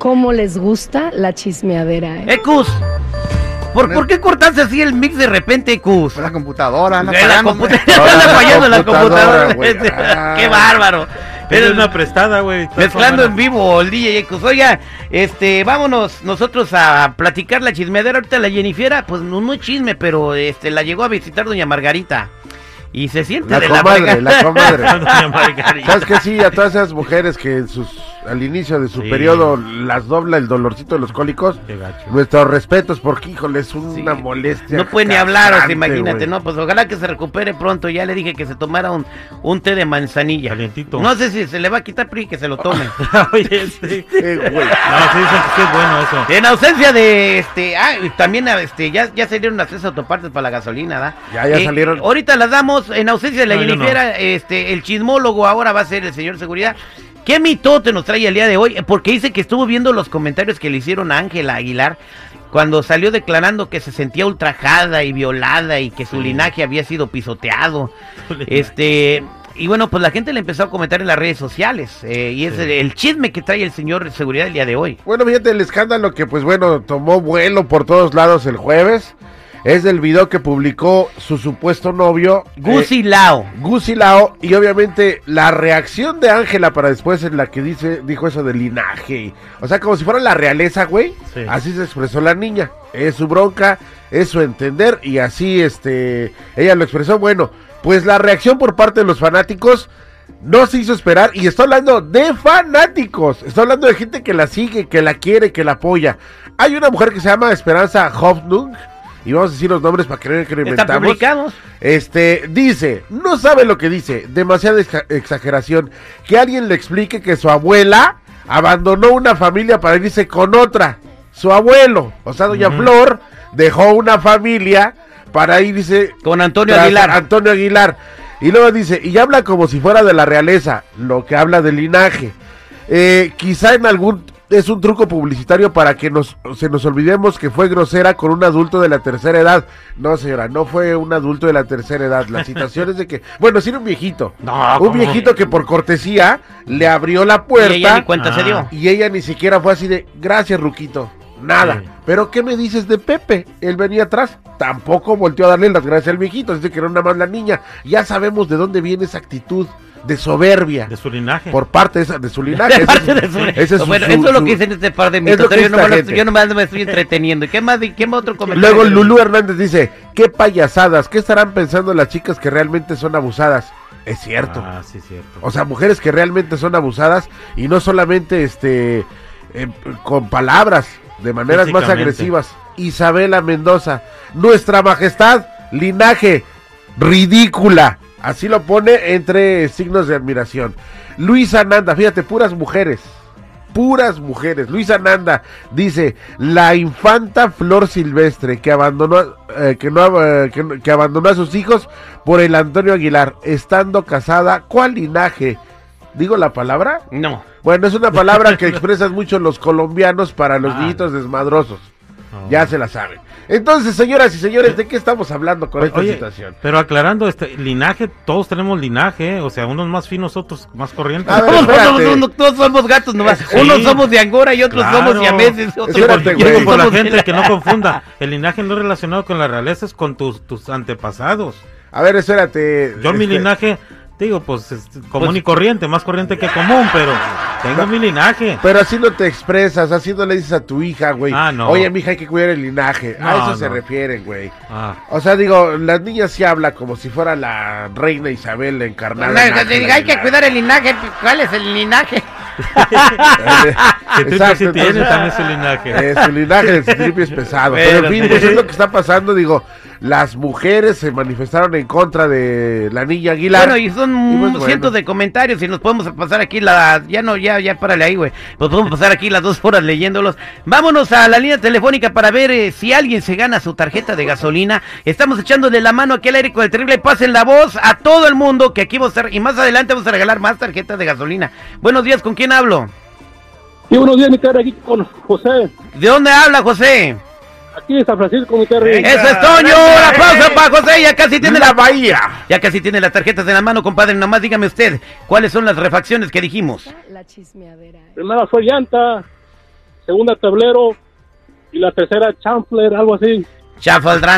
¿Cómo les gusta la chismeadera? Eh? Ecus, ¿por, ¿por qué cortaste así el mix de repente, Ecus? La computadora, anda la computadora, anda fallando la computadora. Ah. Qué bárbaro. Pero es una prestada, güey. Mezclando en vivo el DJ Ecus. Oiga, este, vámonos nosotros a platicar la chismeadera. Ahorita la Jennifiera, pues no, no es chisme, pero este, la llegó a visitar doña Margarita. Y se siente La de comadre, la la comadre. Doña Margarita. ¿Sabes qué? Sí, a todas esas mujeres que en sus, al inicio de su Sí. periodo las dobla el dolorcito de los cólicos, Qué gacho. nuestros respetos porque, híjole, es una Sí. molestia. No puede ni hablar, o sea, castrante, imagínate. ¿no? Pues ojalá que se recupere pronto. Ya le dije que se tomara un, un té de manzanilla. Calientito. No sé si se le va a quitar, pero que se lo tome. Oye, este. Eh, güey. No, sí dicen que sí es bueno eso. En ausencia de este, ah, también este, ya, ya salieron las tres autopartes para la gasolina, ¿da? Ya, ya salieron. Ahorita las damos en ausencia de la No, este, el chismólogo ahora va a ser el señor seguridad. ¿Qué mitote nos trae el día de hoy? Porque dice que estuvo viendo los comentarios que le hicieron a Ángela Aguilar cuando salió declarando que se sentía ultrajada y violada y que su Sí. linaje había sido pisoteado. Este, y bueno, pues la gente le empezó a comentar en las redes sociales. eh, y es Sí. el, el chisme que trae el señor seguridad el día de hoy. Bueno, fíjate, el escándalo que, pues bueno, tomó vuelo por todos lados el jueves es del video que publicó su supuesto novio, eh, Gusi Lao. Gusi Lao, y obviamente la reacción de Ángela para después en la que dice, dijo eso de linaje. o sea, como si fuera la realeza, güey. Sí. Así se expresó la niña. Es su bronca, es su entender, y así este ella lo expresó. Bueno, pues la reacción por parte de los fanáticos no se hizo esperar. Y estoy hablando de fanáticos. Estoy hablando de gente que la sigue, que la quiere, que la apoya. Hay una mujer que se llama Esperanza Hoffnung. Y vamos a decir los nombres para que no vean que lo Están inventamos. publicados. Este, dice, no sabe lo que dice, demasiada exa- exageración. Que alguien le explique que su abuela abandonó una familia para irse con otra. Su abuelo, o sea, doña. Flor, dejó una familia para irse Con Antonio Aguilar. Antonio Aguilar. Y luego dice, y habla como si fuera de la realeza, lo que habla del linaje. Eh, quizá en algún es un truco publicitario para que nos se nos olvidemos que fue grosera con un adulto de la tercera edad. No, señora, no fue un adulto de la tercera edad. La situación es de que, bueno, sí era un viejito. No, un viejito que por cortesía le abrió la Y ella ni puerta se Ah. dio. y ella ni siquiera fue así de, gracias, Ruquito. Nada. Sí. Pero ¿qué me dices de Pepe? Él venía atrás. Tampoco volteó a darle las gracias al viejito. Dice que era nada más la niña. Ya sabemos de dónde viene esa actitud de soberbia De su linaje. por parte de, esa- de su linaje. De parte es- de su- ese es su- bueno, su- eso es lo que dicen este par de mitos. Yo gente. yo nomás me estoy entreteniendo. ¿Y qué más, qué más otro comentario? Luego Lulú Hernández dice, qué payasadas, ¿qué estarán pensando las chicas que realmente son abusadas? Es cierto. Ah, sí, cierto. O sea, mujeres que realmente son abusadas y no solamente este eh, con palabras, de maneras más agresivas. Isabela Mendoza, nuestra majestad, linaje, ridícula. Así lo pone entre signos de admiración. Luisa Nanda, fíjate, puras mujeres. Puras mujeres. Luisa Nanda dice, la infanta Flor Silvestre que abandonó, eh, que, no, eh, que, no- que abandonó a sus hijos por el Antonio Aguilar, estando casada, ¿cuál linaje? ¿Digo la palabra? No. Bueno, es una palabra que expresan mucho los colombianos para los Ah. niñitos desmadrosos. No. Ya se la saben. Entonces, señoras y señores, ¿de qué estamos hablando con esta Oye, situación? pero aclarando, este linaje, todos tenemos linaje, o sea, unos más finos, otros más corrientes. A ver, Todos, somos gatos nomás. Sí. Unos somos de Angora y otros Claro. somos siameses. Otros Sí, por la gente que no confunda, el linaje no es relacionado con la realeza, es con tus, tus antepasados. A ver, espérate. Yo mi este, linaje, digo, pues es común Pues- y corriente, más corriente que común, pero tengo mi linaje. Pero así no te expresas, así no le dices a tu hija, güey. Ah, no. Oye, mija, hay que cuidar el linaje. a No, eso se refieren, güey. Ah, O sea, digo, las niñas sí habla como si fuera la reina Isabel encarnada. No, en hay que cuidar el linaje. ¿Cuál es el linaje? que tú Exacto, sí tienes entonces- también su linaje. Eh, su linaje de es pesado. Pero en fin, pues es lo que está pasando. Digo, las mujeres se manifestaron en contra de la niña Aguilar. Bueno, y son Y pues, cientos bueno. de comentarios y nos podemos pasar aquí la... Ya no, ya, ya párale ahí, güey. Nos podemos pasar aquí las dos horas leyéndolos. Vámonos a la línea telefónica para ver eh, si alguien se gana su tarjeta de gasolina. Estamos echándole la mano aquí al aire con el terrible. Pasen la voz a todo el mundo que aquí vamos a estar... Y más adelante vamos a regalar más tarjetas de gasolina. Buenos días, ¿con quién hablo? Sí, buenos días, mi cara, aquí con José. ¿De dónde habla, José? Aquí de San Francisco, mi. Venga. Eso es Toño, un aplauso para José, ya casi tiene la la... bahía. Ya casi tiene las tarjetas en la mano, compadre. Nomás dígame usted, ¿cuáles son las refacciones que dijimos? La chismeadera. eh. Primero soy llanta, segunda tablero y la tercera chancler, algo así. Chafaldrán.